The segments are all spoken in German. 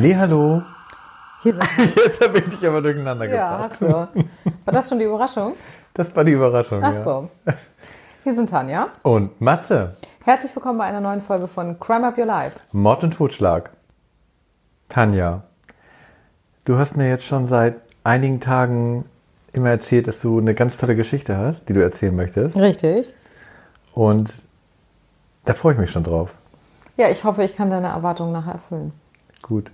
Hallo. Hier sind Jetzt habe ich dich aber durcheinander ja, gebracht. hast du. War das schon die Überraschung? Das war die Überraschung. Ach ja. so. Hier sind Tanja. Und Matze, Herzlich willkommen bei einer neuen Folge von Crime Up Your Life. Mord und Totschlag. Tanja, du hast mir jetzt schon seit einigen Tagen immer erzählt, dass du eine ganz tolle Geschichte hast, die du erzählen möchtest. Richtig. Und da freue ich mich schon drauf. Ja, ich hoffe, ich kann deine Erwartungen nachher erfüllen. Gut.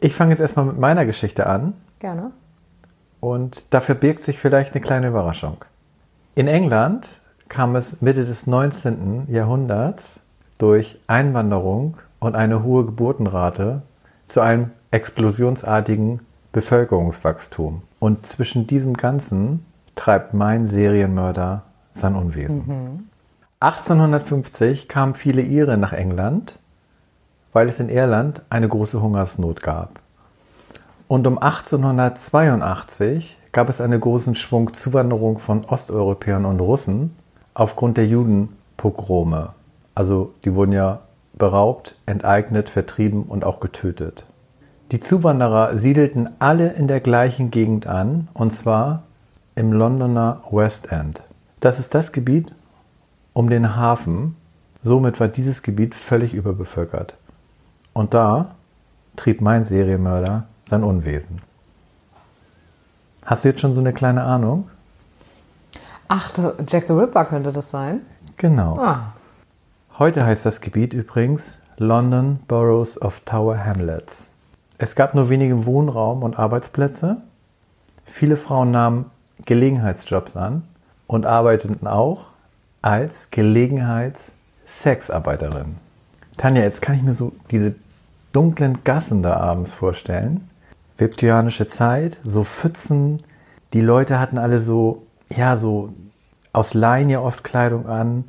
Ich fange jetzt erstmal mit meiner Geschichte an. Gerne. Und da verbirgt sich vielleicht eine kleine Überraschung. In England kam es Mitte des 19. Jahrhunderts durch Einwanderung und eine hohe Geburtenrate zu einem explosionsartigen Bevölkerungswachstum. Und zwischen diesem Ganzen treibt mein Serienmörder sein Unwesen. 1850 kamen viele Iren nach England, weil es in Irland eine große Hungersnot gab. Und um 1882 gab es einen großen Schwung Zuwanderung von Osteuropäern und Russen aufgrund der Judenpogrome. Also die wurden ja beraubt, enteignet, vertrieben und auch getötet. Die Zuwanderer siedelten alle in der gleichen Gegend an, und zwar im Londoner West End. Das ist das Gebiet um den Hafen. Somit war dieses Gebiet völlig überbevölkert. Und da trieb mein Serienmörder sein Unwesen. Hast du jetzt schon so eine kleine Ahnung? Ach, Jack the Ripper könnte das sein. Genau. Ah, Heute heißt das Gebiet übrigens London Boroughs of Tower Hamlets. Es gab nur wenige Wohnraum und Arbeitsplätze. Viele Frauen nahmen Gelegenheitsjobs an und arbeiteten auch als Gelegenheitssexarbeiterin. Tanja, jetzt kann ich mir so diese dunklen Gassen da abends vorstellen. Viktorianische Zeit, so Pfützen. Die Leute hatten alle so, ja, so aus Leinen ja oft Kleidung an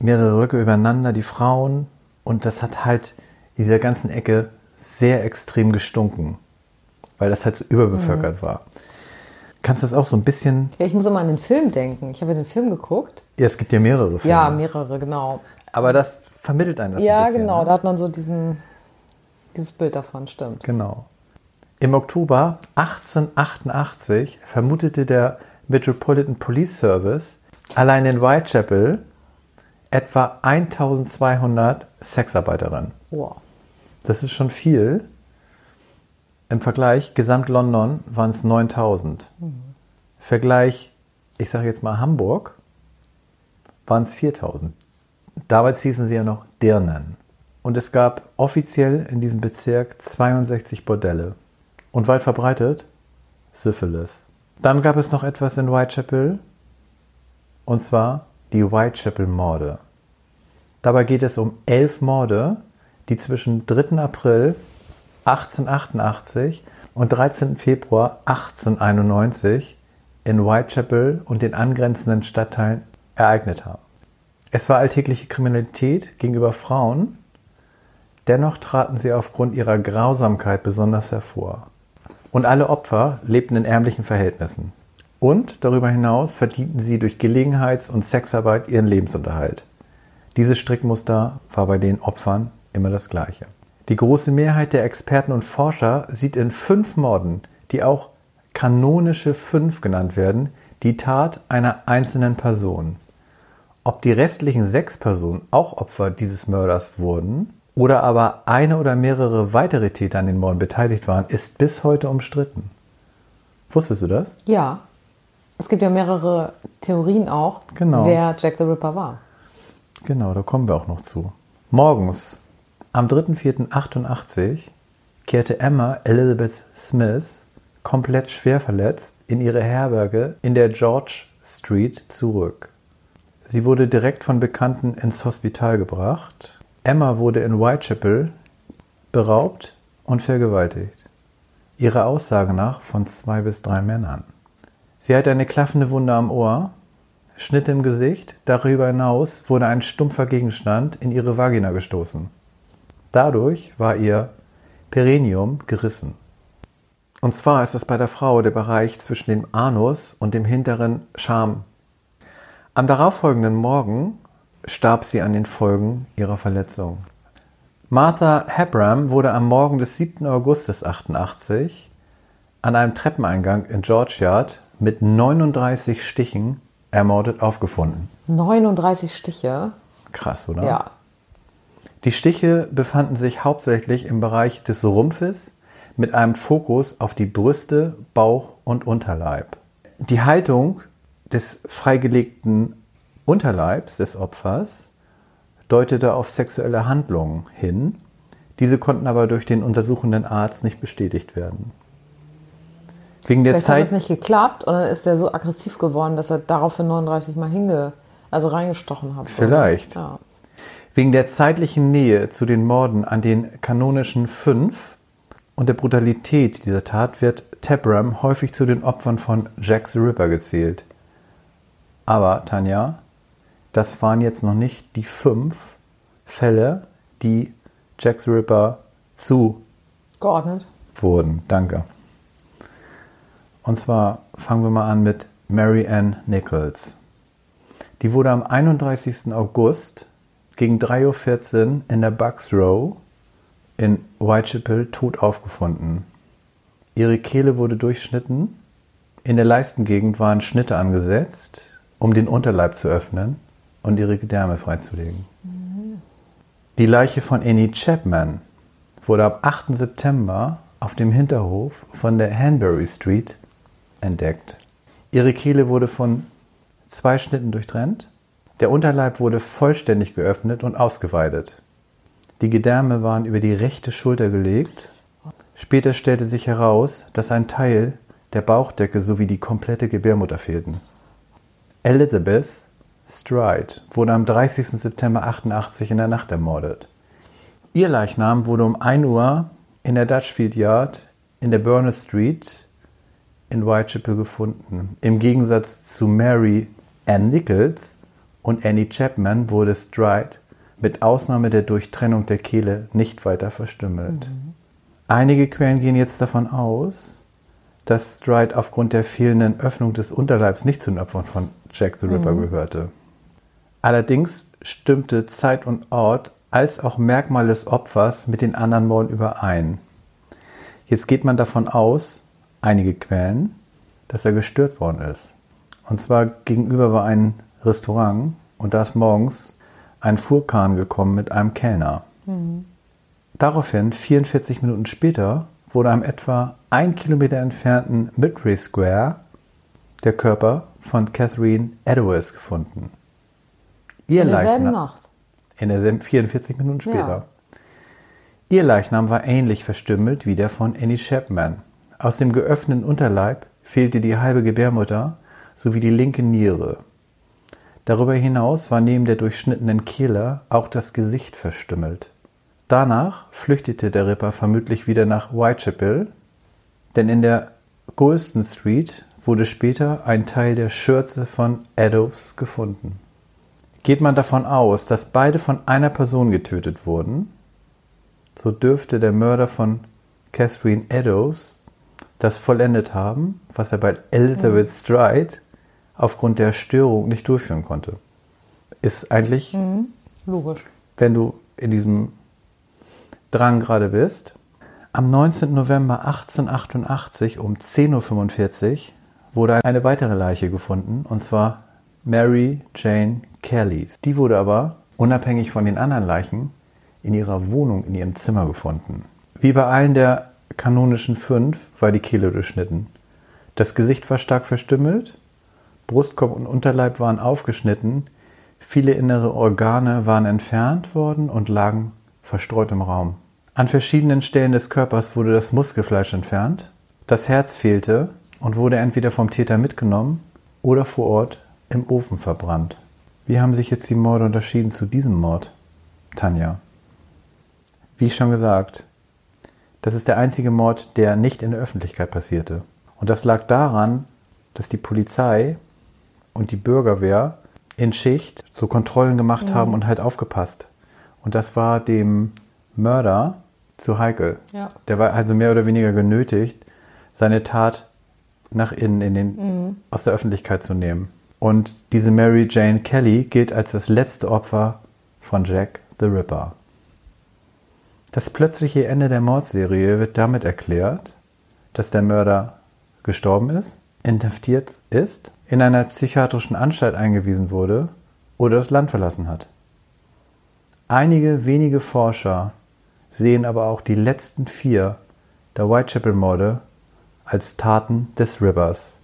mehrere Röcke übereinander, die Frauen. Und das hat halt in dieser ganzen Ecke sehr extrem gestunken, weil das halt so überbevölkert war. Kannst du das auch so ein bisschen, ja, ich muss immer an den Film denken. Ich habe ja den Film geguckt. ja, es gibt ja mehrere Filme, Ja, mehrere, genau. Aber das vermittelt einen das ja, ein bisschen. genau. Ne? Da hat man so diesen, dieses Bild davon, stimmt. Genau. Im Oktober 1888 vermutete der Metropolitan Police Service allein in Whitechapel etwa 1200 Sexarbeiterinnen. Wow. Das ist schon viel. Im Vergleich, Gesamt London waren es 9000. Vergleich, ich sage jetzt mal Hamburg, waren es 4000. Damals hießen sie ja noch Dirnen. Und es gab offiziell in diesem Bezirk 62 Bordelle. Und weit verbreitet Syphilis. Dann gab es noch etwas in Whitechapel. Und zwar die Whitechapel-Morde. Dabei geht es um elf Morde, die zwischen 3. April 1888 und 13. Februar 1891 in Whitechapel und den angrenzenden Stadtteilen ereignet haben. Es war alltägliche Kriminalität gegenüber Frauen, dennoch traten sie aufgrund ihrer Grausamkeit besonders hervor. Und alle Opfer lebten in ärmlichen Verhältnissen. Und darüber hinaus verdienten sie durch Gelegenheits- und Sexarbeit ihren Lebensunterhalt. Dieses Strickmuster war bei den Opfern immer das gleiche. Die große Mehrheit der Experten und Forscher sieht in fünf Morden, die auch kanonische Fünf genannt werden, die Tat einer einzelnen Person. Ob die restlichen sechs Personen auch Opfer dieses Mörders wurden oder aber eine oder mehrere weitere Täter an den Morden beteiligt waren, ist bis heute umstritten. Wusstest du das? Ja. Es gibt ja mehrere Theorien auch, Genau. wer Jack the Ripper war. Genau, da kommen wir auch noch zu. Morgens, am 3.4.88, kehrte Emma Elizabeth Smith komplett schwer verletzt in ihre Herberge in der George Street zurück. Sie wurde direkt von Bekannten ins Hospital gebracht. Emma wurde in Whitechapel beraubt und vergewaltigt. Ihrer Aussage nach von zwei bis drei Männern. Sie hatte eine klaffende Wunde am Ohr, Schnitt im Gesicht, darüber hinaus wurde ein stumpfer Gegenstand in ihre Vagina gestoßen. Dadurch war ihr Perineum gerissen. Und zwar ist es bei der Frau der Bereich zwischen dem Anus und dem hinteren Scham. Am darauffolgenden Morgen starb sie an den Folgen ihrer Verletzung. Martha Hebram wurde am Morgen des 7. Augustus 88 an einem Treppeneingang in George Yard mit 39 Stichen ermordet aufgefunden. 39 Stiche. Krass, oder? Ja. Die Stiche befanden sich hauptsächlich im Bereich des Rumpfes mit einem Fokus auf die Brüste, Bauch und Unterleib. Die Haltung des freigelegten Unterleibs des Opfers deutete auf sexuelle Handlungen hin. Diese konnten aber durch den untersuchenden Arzt nicht bestätigt werden. Wegen der Vielleicht hat Zeit. das nicht geklappt und dann ist er so aggressiv geworden, dass er daraufhin 39 Mal hinge, also reingestochen hat. Vielleicht. Ja. Wegen der zeitlichen Nähe zu den Morden an den kanonischen fünf und der Brutalität dieser Tat wird Tabram häufig zu den Opfern von Jack the Ripper gezählt. Aber, Tanja, das waren jetzt noch nicht die fünf Fälle, die Jack the Ripper zu Geordnet. wurden. Danke. Und zwar fangen wir mal an mit Mary Ann Nichols. Die wurde am 31. August gegen 3.14 Uhr in der Bucks Row in Whitechapel tot aufgefunden. Ihre Kehle wurde durchschnitten. In der Leistengegend waren Schnitte angesetzt, um den Unterleib zu öffnen und ihre Gedärme freizulegen. Die Leiche von Annie Chapman wurde am 8. September auf dem Hinterhof von der Hanbury Street entdeckt. Ihre Kehle wurde von zwei Schnitten durchtrennt. Der Unterleib wurde vollständig geöffnet und ausgeweidet. Die Gedärme waren über die rechte Schulter gelegt. Später stellte sich heraus, dass ein Teil der Bauchdecke sowie die komplette Gebärmutter fehlten. Elizabeth Stride wurde am 30. September 88 in der Nacht ermordet. Ihr Leichnam wurde um 1 Uhr in der Dutchfield Yard in der Burnett Street in Whitechapel gefunden. Im Gegensatz zu Mary Ann Nichols und Annie Chapman wurde Stride mit Ausnahme der Durchtrennung der Kehle nicht weiter verstümmelt. Einige Quellen gehen jetzt davon aus, dass Stride aufgrund der fehlenden Öffnung des Unterleibs nicht zu den Opfern von Jack the Ripper gehörte. Allerdings stimmte Zeit und Ort als auch Merkmal des Opfers mit den anderen Morden überein. Jetzt geht man davon aus, einige Quellen, dass er gestört worden ist. Und zwar gegenüber war ein Restaurant und da ist morgens ein Fuhrkahn gekommen mit einem Kellner. Daraufhin, 44 Minuten später, wurde am etwa ein Kilometer entfernten Midway Square der Körper von Catherine Edwards gefunden. Ihr In derselben Leichnam, Nacht. in derselben 44 Minuten später. Ja. Ihr Leichnam war ähnlich verstümmelt wie der von Annie Chapman. Aus dem geöffneten Unterleib fehlte die halbe Gebärmutter sowie die linke Niere. Darüber hinaus war neben der durchschnittenen Kehle auch das Gesicht verstümmelt. Danach flüchtete der Ripper vermutlich wieder nach Whitechapel, denn in der Golston Street wurde später ein Teil der Schürze von Eddowes gefunden. Geht man davon aus, dass beide von einer Person getötet wurden, so dürfte der Mörder von Catherine Eddowes das vollendet haben, was er bei Elizabeth Stride aufgrund der Störung nicht durchführen konnte. Ist eigentlich, Logisch. wenn du in diesem Drang gerade bist. Am 19. November 1888 um 10.45 Uhr wurde eine weitere Leiche gefunden, und zwar Mary Jane Kelly. Die wurde aber, unabhängig von den anderen Leichen, in ihrer Wohnung in ihrem Zimmer gefunden. Wie bei allen der kanonischen fünf war die Kehle durchschnitten. Das Gesicht war stark verstümmelt, Brustkorb und Unterleib waren aufgeschnitten, viele innere Organe waren entfernt worden und lagen verstreut im Raum. An verschiedenen Stellen des Körpers wurde das Muskelfleisch entfernt, das Herz fehlte und wurde entweder vom Täter mitgenommen oder vor Ort im Ofen verbrannt. Wie haben sich jetzt die Morde unterschieden zu diesem Mord, Tanja? Wie ich schon gesagt, das ist der einzige Mord, der nicht in der Öffentlichkeit passierte. Und das lag daran, dass die Polizei und die Bürgerwehr in Schicht so Kontrollen gemacht haben und halt aufgepasst. Und das war dem Mörder zu heikel. Ja. Der war also mehr oder weniger genötigt, seine Tat nach innen in den, aus der Öffentlichkeit zu nehmen. Und diese Mary Jane Kelly gilt als das letzte Opfer von Jack the Ripper. Das plötzliche Ende der Mordserie wird damit erklärt, dass der Mörder gestorben ist, inhaftiert ist, in einer psychiatrischen Anstalt eingewiesen wurde oder das Land verlassen hat. Einige wenige Forscher sehen aber auch die letzten vier der Whitechapel-Morde als Taten des Rivers.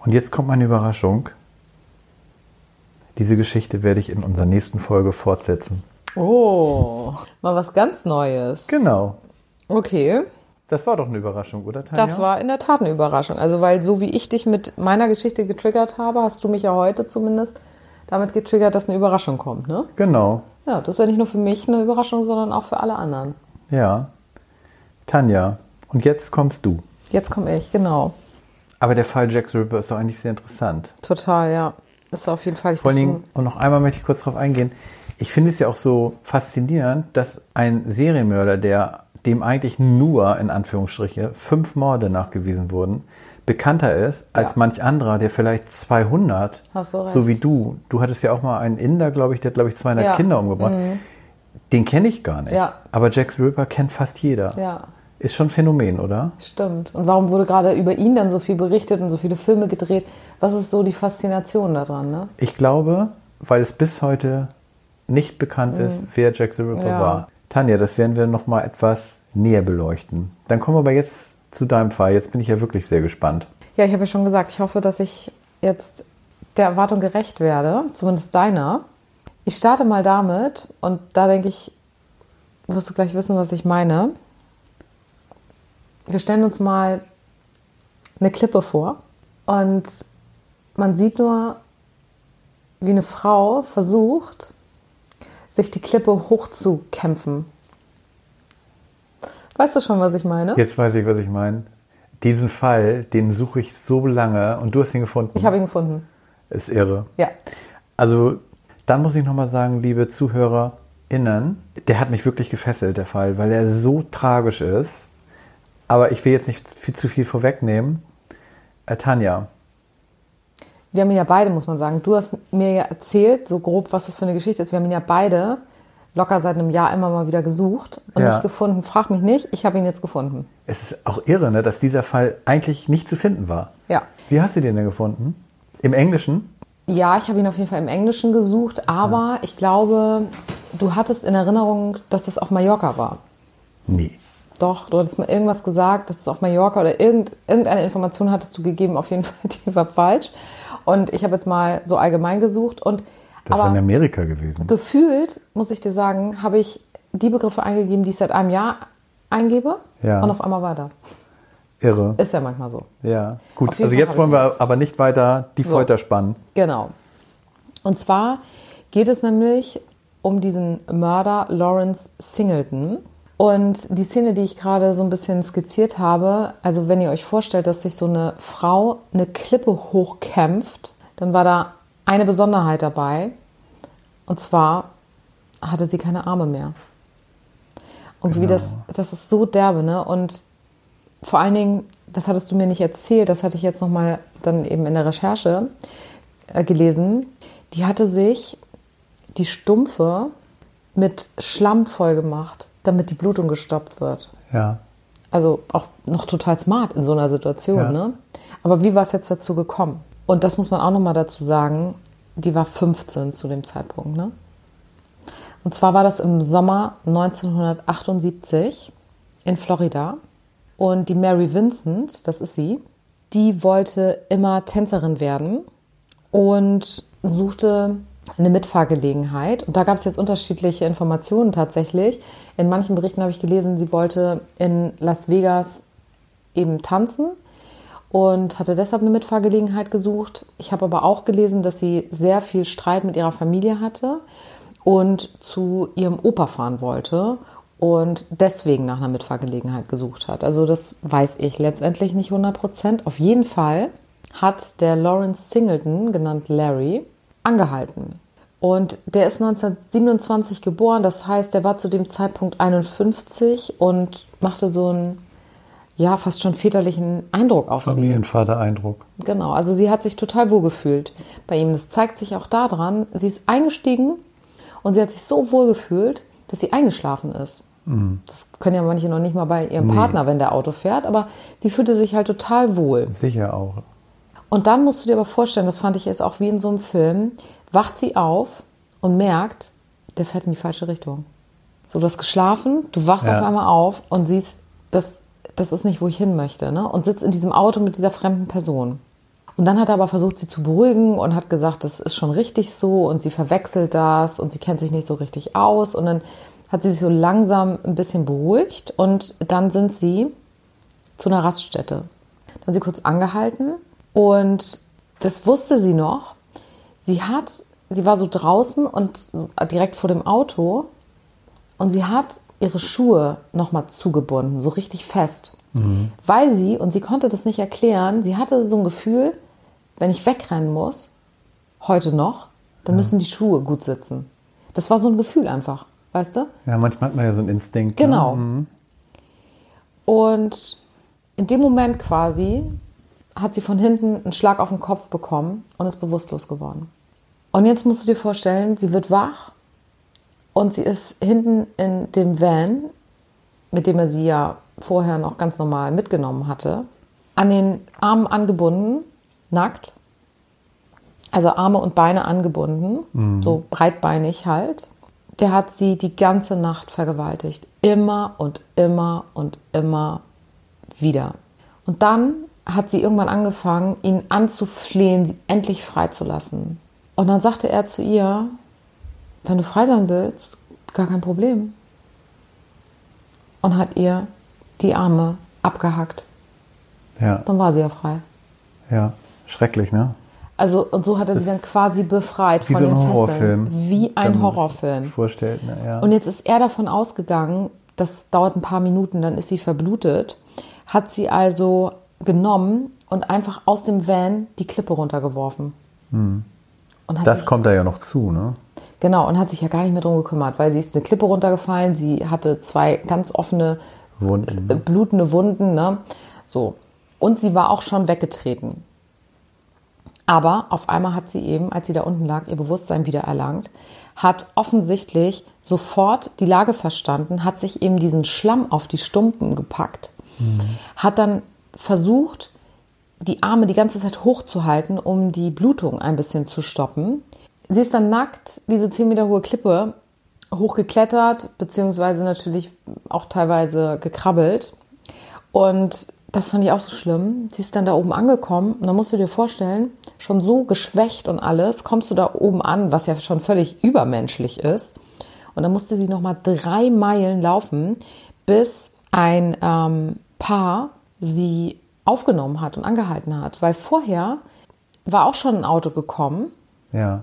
Und jetzt kommt meine Überraschung. Diese Geschichte werde ich in unserer nächsten Folge fortsetzen. Oh, mal was ganz Neues. Genau. Okay. Das war doch eine Überraschung, oder Tanja? Das war in der Tat eine Überraschung. Also, weil so wie ich dich mit meiner Geschichte getriggert habe, hast du mich ja heute zumindest damit getriggert, dass eine Überraschung kommt, ne? Genau. Ja, das ist ja nicht nur für mich eine Überraschung, sondern auch für alle anderen. Ja. Tanja, und jetzt kommst du. Jetzt komme ich, genau. Aber der Fall Jack the Ripper ist doch eigentlich sehr interessant. Total, ja. Ist auf jeden Fall. Ich Vor Dingen, und noch einmal möchte ich kurz darauf eingehen, ich finde es ja auch so faszinierend, dass ein Serienmörder, der dem eigentlich nur, in Anführungsstriche, fünf Morde nachgewiesen wurden, bekannter ist als Ja. manch anderer, der vielleicht 200, Hast du recht. so wie du. Du hattest ja auch mal einen Inder, glaube ich, der hat, glaube ich, 200 Ja. Mhm. Kinder umgebracht. Den kenne ich gar nicht. Ja. Aber Jack the Ripper kennt fast jeder. Ja, Ist schon ein Phänomen, oder? stimmt. Und warum wurde gerade über ihn dann so viel berichtet und so viele Filme gedreht? Was ist so die Faszination daran, ne? Ich glaube, weil es bis heute nicht bekannt ist, wer Jack the Ripper Mhm. Ja. war. Tanja, das werden wir noch mal etwas näher beleuchten. Dann kommen wir aber jetzt zu deinem Fall. Jetzt bin ich ja wirklich sehr gespannt. Ja, ich habe ja schon gesagt, ich hoffe, dass ich jetzt der Erwartung gerecht werde, zumindest deiner. Ich starte mal damit und da denke ich, wirst du gleich wissen, was ich meine. Wir stellen uns mal eine Klippe vor und man sieht nur, wie eine Frau versucht, sich die Klippe hochzukämpfen. Weißt du schon, was ich meine? Jetzt weiß ich, was ich meine. Diesen Fall, den suche ich so lange und du hast ihn gefunden. Ich habe ihn gefunden. Ist irre. Ja. Also, dann muss ich noch mal sagen, liebe ZuhörerInnen, der hat mich wirklich gefesselt, der Fall, weil er so tragisch ist. Aber ich will jetzt nicht viel, zu viel vorwegnehmen. Äh, Tanja, Wir haben ihn ja beide, muss man sagen. Du hast mir ja erzählt, so grob, was das für eine Geschichte ist. Wir haben ihn ja beide locker seit einem Jahr immer mal wieder gesucht und Ja. nicht gefunden. Frag mich nicht, ich habe ihn jetzt gefunden. es ist auch irre, ne, dass dieser Fall eigentlich nicht zu finden war. Ja. Wie hast du den denn gefunden? Im Englischen? Ja, ich habe ihn auf jeden Fall im Englischen gesucht, aber ich glaube, du hattest in Erinnerung, dass das auf Mallorca war. Nee. Doch, du hattest mir irgendwas gesagt, dass es auf Mallorca oder irgend, irgendeine Information hattest du gegeben, auf jeden Fall, die war falsch. Und ich habe jetzt mal so allgemein gesucht und Das ist in Amerika gewesen. gefühlt, muss ich dir sagen, habe ich die Begriffe eingegeben, die ich seit einem Jahr eingebe Ja. und auf einmal weiter. Irre. Ist ja manchmal so. Ja. Gut, also Fall jetzt wollen wir das. aber nicht weiter die So. Folter spannen. Genau. Und zwar geht es nämlich um diesen Mörder Lawrence Singleton. Und die Szene, die ich gerade so ein bisschen skizziert habe, also wenn ihr euch vorstellt, dass sich so eine Frau eine Klippe hochkämpft, dann war da eine Besonderheit dabei. Und zwar hatte sie keine Arme mehr. Und wie Genau. das, das ist so derbe, ne? Und vor allen Dingen, das hattest du mir nicht erzählt, das hatte ich jetzt nochmal dann eben in der Recherche äh, gelesen. Die hatte sich die Stumpfe mit Schlamm voll gemacht, damit die Blutung gestoppt wird. Ja. Also auch noch total smart in so einer Situation, Ja. ne? Aber wie war es jetzt dazu gekommen? Und das muss man auch nochmal dazu sagen, die war 15 zu dem Zeitpunkt, ne? Und zwar war das im Sommer 1978 in Florida. Und die Mary Vincent, das ist sie, die wollte immer Tänzerin werden und suchte eine Mitfahrgelegenheit. Und da gab es jetzt unterschiedliche Informationen tatsächlich. In manchen Berichten habe ich gelesen, sie wollte in Las Vegas eben tanzen und hatte deshalb eine Mitfahrgelegenheit gesucht. Ich habe aber auch gelesen, dass sie sehr viel Streit mit ihrer Familie hatte und zu ihrem Opa fahren wollte und deswegen nach einer Mitfahrgelegenheit gesucht hat. Also das weiß ich letztendlich nicht 100 Prozent. Auf jeden Fall hat der Lawrence Singleton, genannt Larry, angehalten. Und der ist 1927 geboren, das heißt, der war zu dem Zeitpunkt 51 und machte so einen, ja, fast schon väterlichen Eindruck auf sie. Familienvater-Eindruck. Genau, also sie hat sich total wohl gefühlt bei ihm. Das zeigt sich auch daran, sie ist eingestiegen und sie hat sich so wohl gefühlt, dass sie eingeschlafen ist. Das können ja manche noch nicht mal bei ihrem Partner, wenn der Auto fährt, aber sie fühlte sich halt total wohl. Sicher auch. Und dann musst du dir aber vorstellen, das fand ich jetzt auch wie in so einem Film, wacht sie auf und merkt, der fährt in die falsche Richtung. So, du hast geschlafen, du wachst Ja. auf einmal auf und siehst, das, das ist nicht, wo ich hin möchte, ne? Und sitzt in diesem Auto mit dieser fremden Person. Und dann hat er aber versucht, sie zu beruhigen und hat gesagt, das ist schon richtig so und sie verwechselt das und sie kennt sich nicht so richtig aus. Und dann hat sie sich so langsam ein bisschen beruhigt und dann sind sie zu einer Raststätte. Dann haben sie kurz angehalten und das wusste sie noch. Sie hat, sie war so draußen und direkt vor dem Auto und sie hat ihre Schuhe nochmal zugebunden, so richtig fest. Weil sie, und sie konnte das nicht erklären, sie hatte so ein Gefühl, wenn ich wegrennen muss, heute noch, dann müssen die Schuhe gut sitzen. Das war so ein Gefühl einfach, weißt du? Ja, manchmal hat man ja so einen Instinkt. Genau. Ne? Und in dem Moment quasi hat sie von hinten einen Schlag auf den Kopf bekommen und ist bewusstlos geworden. Und jetzt musst du dir vorstellen, sie wird wach und sie ist hinten in dem Van, mit dem er sie ja vorher noch ganz normal mitgenommen hatte, an den Armen angebunden, nackt. Also Arme und Beine angebunden, so breitbeinig halt. Der hat sie die ganze Nacht vergewaltigt. Immer und immer und immer wieder. Und dann hat sie irgendwann angefangen, ihn anzuflehen, sie endlich freizulassen. Und dann sagte er zu ihr, wenn du frei sein willst, gar kein Problem. Und hat ihr die Arme abgehackt. Ja, Dann war sie ja frei. ja. Schrecklich, ne? Also, und so hat er sie dann quasi befreit Wie von so ein den Horrorfilm. Fesseln. Wie ein Horrorfilm. Vorstellt, ne? ja. Und jetzt ist er davon ausgegangen, das dauert ein paar Minuten, dann ist sie verblutet, hat sie also genommen und einfach aus dem Van die Klippe runtergeworfen. Und hat Hm. das sich, kommt da ja noch zu, ne? genau, und hat sich ja gar nicht mehr drum gekümmert, weil sie ist eine Klippe runtergefallen, sie hatte zwei ganz offene, Wunden. äh, blutende Wunden, ne? So. Und sie war auch schon weggetreten. Aber auf einmal hat sie eben, als sie da unten lag, ihr Bewusstsein wieder erlangt, hat offensichtlich sofort die Lage verstanden, hat sich eben diesen Schlamm auf die Stumpen gepackt, hat dann versucht, die Arme die ganze Zeit hochzuhalten, um die Blutung ein bisschen zu stoppen. Sie ist dann nackt diese 10 Meter hohe Klippe hochgeklettert, beziehungsweise natürlich auch teilweise gekrabbelt. Und das fand ich auch so schlimm. Sie ist dann da oben angekommen und dann musst du dir vorstellen, schon so geschwächt und alles, kommst du da oben an, was ja schon völlig übermenschlich ist. Und dann musste sie nochmal drei Meilen laufen, bis ein ähm, Paar sie aufgenommen hat und angehalten hat. Weil vorher war auch schon ein Auto gekommen, Ja.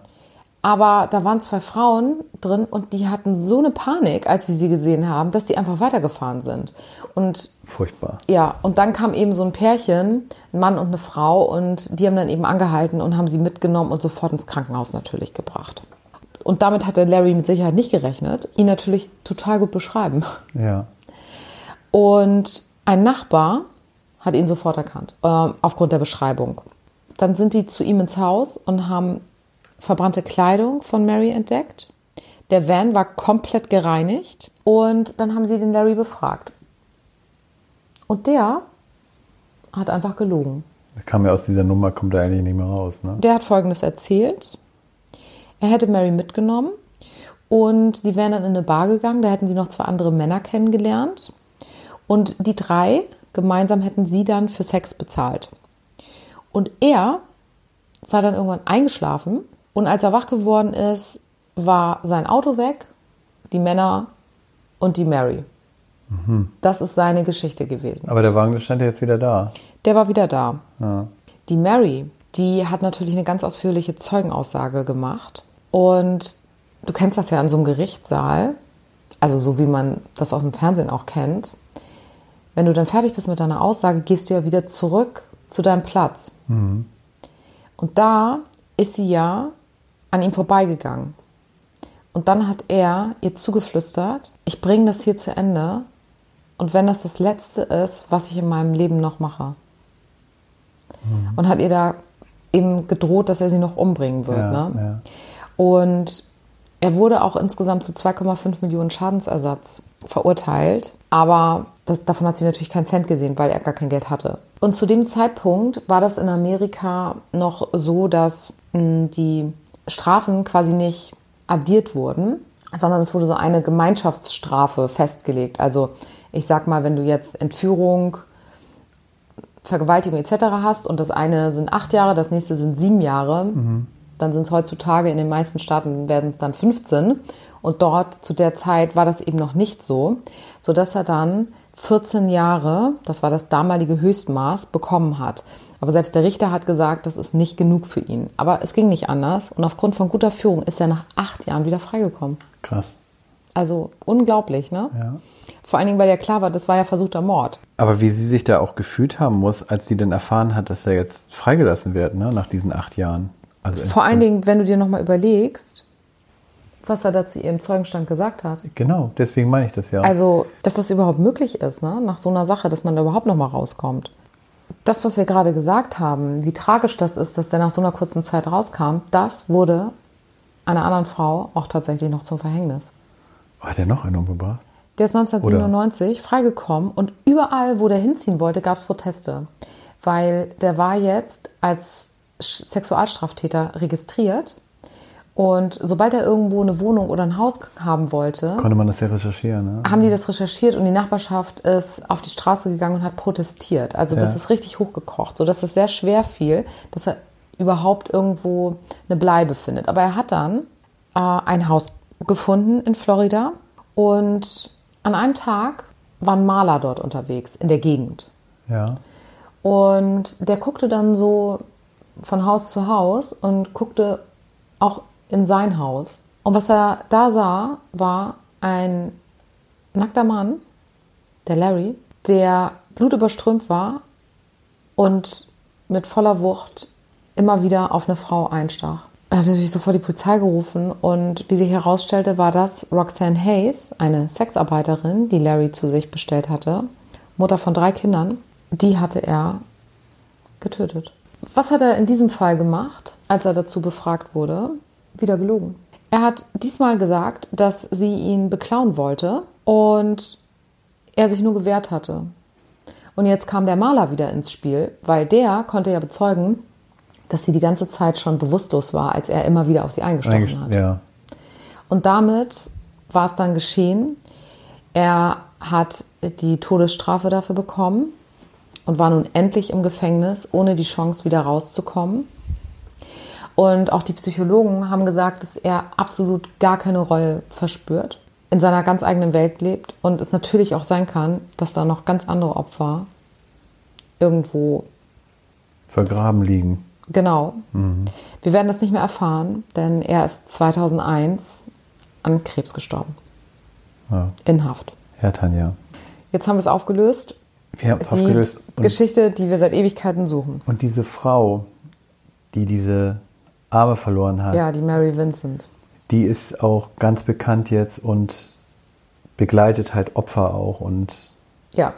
aber da waren zwei Frauen drin und die hatten so eine Panik, als sie sie gesehen haben, dass die einfach weitergefahren sind. Und Furchtbar. ja, und dann kam eben so ein Pärchen, ein Mann und eine Frau, und die haben dann eben angehalten und haben sie mitgenommen und sofort ins Krankenhaus natürlich gebracht. Und damit hat der Larry mit Sicherheit nicht gerechnet, ihn natürlich total gut beschreiben. Ja. Und ein Nachbar hat ihn sofort erkannt, äh, aufgrund der Beschreibung. Dann sind die zu ihm ins Haus und haben verbrannte Kleidung von Mary entdeckt. Der Van war komplett gereinigt und dann haben sie den Larry befragt. Und der hat einfach gelogen. Da kam ja aus dieser Nummer, kommt er eigentlich nicht mehr raus, ne? Der hat Folgendes erzählt. Er hätte Mary mitgenommen und sie wären dann in eine Bar gegangen. Da hätten sie noch zwei andere Männer kennengelernt. Und die drei gemeinsam hätten sie dann für Sex bezahlt. Und er sei dann irgendwann eingeschlafen und als er wach geworden ist, war sein Auto weg, die Männer und die Mary. Das ist seine Geschichte gewesen. Aber der Wagen stand ja jetzt wieder da. Der war wieder da. Ja. Die Mary, die hat natürlich eine ganz ausführliche Zeugenaussage gemacht. Und du kennst das ja in so einem Gerichtssaal, also so wie man das aus dem Fernsehen auch kennt. Wenn du dann fertig bist mit deiner Aussage, gehst du ja wieder zurück zu deinem Platz. Und da ist sie ja an ihm vorbeigegangen. Und dann hat er ihr zugeflüstert, ich bringe das hier zu Ende. Und wenn das das Letzte ist, was ich in meinem Leben noch mache. Und hat ihr da eben gedroht, dass er sie noch umbringen wird. Ja, ne? ja. Und Er wurde auch insgesamt zu 2,5 Millionen Schadensersatz verurteilt, aber das, davon hat sie natürlich keinen Cent gesehen, weil er gar kein Geld hatte. Und zu dem Zeitpunkt war das in Amerika noch so, dass mh, die Strafen quasi nicht addiert wurden, sondern es wurde so eine Gemeinschaftsstrafe festgelegt. Also ich sag mal, wenn du jetzt Entführung, Vergewaltigung etc. hast und das eine sind acht Jahre, das nächste sind sieben Jahre, mhm. Dann sind es heutzutage in den meisten Staaten werden es dann 15 und dort zu der Zeit war das eben noch nicht so, sodass er dann 14 Jahre, das war das damalige Höchstmaß, bekommen hat. Aber selbst der Richter hat gesagt, das ist nicht genug für ihn. Aber es ging nicht anders und aufgrund von guter Führung ist er nach acht Jahren wieder freigekommen. Krass. Also unglaublich, ne? Ja. Vor allen Dingen, weil ja klar war, das war ja versuchter Mord. Aber wie sie sich da auch gefühlt haben muss, als sie dann erfahren hat, dass er jetzt freigelassen wird, ne, nach diesen acht Jahren. Also Vor allen Dingen, wenn du dir nochmal überlegst, was er da zu ihrem Zeugenstand gesagt hat. Genau, deswegen meine ich das ja. Also, dass das überhaupt möglich ist, ne? nach so einer Sache, dass man da überhaupt nochmal rauskommt. Das, was wir gerade gesagt haben, wie tragisch das ist, dass der nach so einer kurzen Zeit rauskam, das wurde einer anderen Frau auch tatsächlich noch zum Verhängnis. Hat er noch einen umgebracht? Der ist 1997 Oder? freigekommen und überall, wo der hinziehen wollte, gab es Proteste. Weil der war jetzt als Sexualstraftäter registriert und sobald er irgendwo eine Wohnung oder ein Haus haben wollte, konnte man das ja recherchieren. Ne? Haben die das recherchiert und die Nachbarschaft ist auf die Straße gegangen und hat protestiert. Also ja. das ist richtig hochgekocht, sodass es sehr schwer fiel, dass er überhaupt irgendwo eine Bleibe findet. Aber er hat dann äh, ein Haus gefunden in Florida und an einem Tag war ein Maler dort unterwegs in der Gegend. Ja. Und der guckte dann so von Haus zu Haus und guckte auch in sein Haus. Und was er da sah, war ein nackter Mann, der Larry, der blutüberströmt war und mit voller Wucht immer wieder auf eine Frau einstach. Er hat natürlich sofort die Polizei gerufen und wie sich herausstellte, war das Roxanne Hayes, eine Sexarbeiterin, die Larry zu sich bestellt hatte, Mutter von drei Kindern. Die hatte er getötet. Was hat er in diesem Fall gemacht, als er dazu befragt wurde? wieder gelogen. Er hat diesmal gesagt, dass sie ihn beklauen wollte und er sich nur gewehrt hatte. Und jetzt kam der Maler wieder ins Spiel, weil der konnte ja bezeugen, dass sie die ganze Zeit schon bewusstlos war, als er immer wieder auf sie eingestochen hat. Ja. Und damit war es dann geschehen. Er hat die Todesstrafe dafür bekommen und war nun endlich im Gefängnis, ohne die Chance wieder rauszukommen. Und auch die Psychologen haben gesagt, dass er absolut gar keine Reue verspürt, in seiner ganz eigenen Welt lebt und es natürlich auch sein kann, dass da noch ganz andere Opfer irgendwo vergraben liegen. Genau. Mhm. Wir werden das nicht mehr erfahren, denn er ist 2001 an Krebs gestorben. Ja. In Haft. Ja, Tanja. Jetzt haben wir es aufgelöst. Wir haben es aufgelöst. Geschichte, die wir seit Ewigkeiten suchen. Und diese Frau, die diese Arme verloren hat. Ja, die Mary Vincent. Die ist auch ganz bekannt jetzt und begleitet halt Opfer auch und. Ja,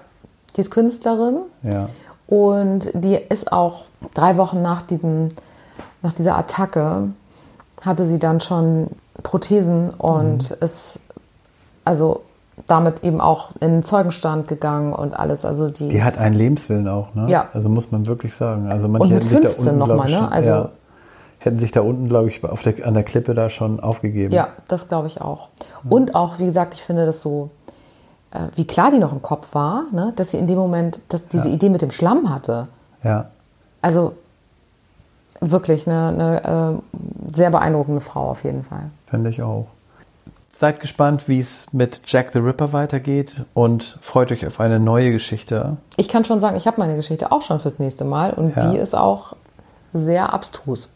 die ist Künstlerin. Ja. Und die ist auch drei Wochen nach, diesem, nach dieser Attacke, hatte sie dann schon Prothesen und mhm. ist also damit eben auch in den Zeugenstand gegangen und alles. Also die, die hat einen Lebenswillen auch, ne? Ja. Also muss man wirklich sagen. Also manche und mit 15 nochmal, ne? Also ja hätten sich da unten, glaube ich, auf der, an der Klippe da schon aufgegeben. Ja, das glaube ich auch. Und auch, wie gesagt, ich finde das so, äh, wie klar die noch im Kopf war, ne? dass sie in dem Moment, dass diese ja. Idee mit dem Schlamm hatte. Ja. Also wirklich eine, eine äh, sehr beeindruckende Frau auf jeden Fall. Finde ich auch. Seid gespannt, wie es mit Jack the Ripper weitergeht und freut euch auf eine neue Geschichte. Ich kann schon sagen, ich habe meine Geschichte auch schon fürs nächste Mal und ja. die ist auch sehr abstrus.